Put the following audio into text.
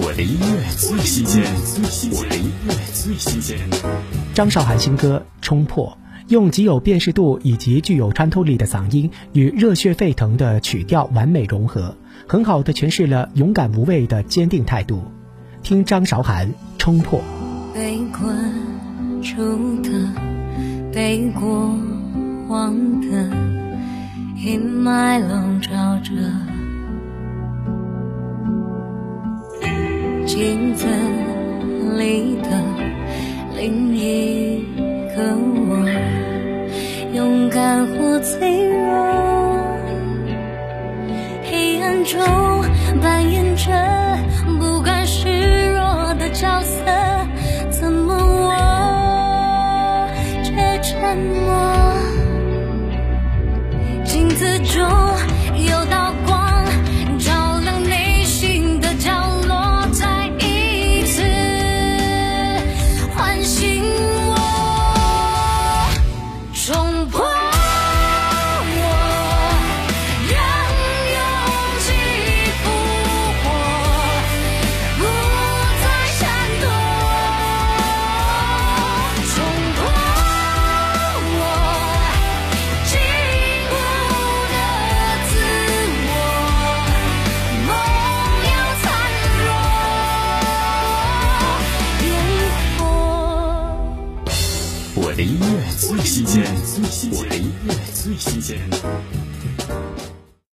我的音乐最新鲜，我的音乐最新鲜。张韶涵新歌《冲破》，用极有辨识度以及具有穿透力的嗓音与热血沸腾的曲调完美融合，很好的诠释了勇敢无畏的坚定态度。听张韶涵《冲破》。被困住的，被过往的阴霾笼罩着。镜子里的另一个我，勇敢或脆弱，黑暗中扮演着不甘示弱的角色，怎么我却沉默？镜子中我的音乐最新鲜我的音乐最新鲜。